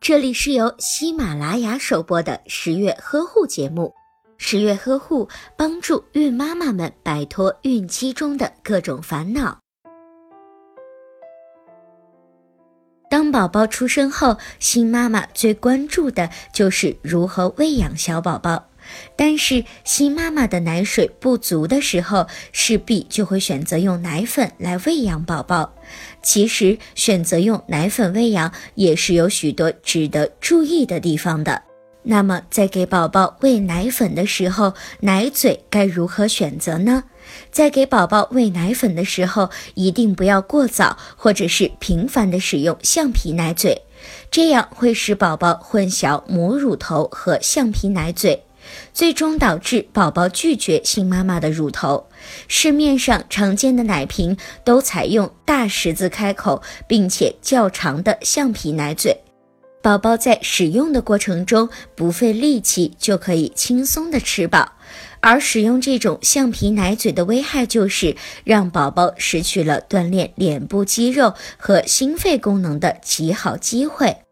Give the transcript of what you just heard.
这里是由喜马拉雅首播的十月呵护节目。十月呵护帮助孕妈妈们摆脱孕期中的各种烦恼。当宝宝出生后，新妈妈最关注的就是如何喂养小宝宝。但是新妈妈的奶水不足的时候，势必就会选择用奶粉来喂养宝宝。其实选择用奶粉喂养也是有许多值得注意的地方的。那么在给宝宝喂奶粉的时候，奶嘴该如何选择呢？在给宝宝喂奶粉的时候，一定不要过早或者是频繁的使用橡皮奶嘴，这样会使宝宝混淆母乳头和橡皮奶嘴。最终导致宝宝拒绝新妈妈的乳头。市面上常见的奶瓶都采用大十字开口并且较长的橡皮奶嘴，宝宝在使用的过程中不费力气就可以轻松的吃饱。而使用这种橡皮奶嘴的危害就是让宝宝失去了锻炼脸部肌肉和心肺功能的极好机会。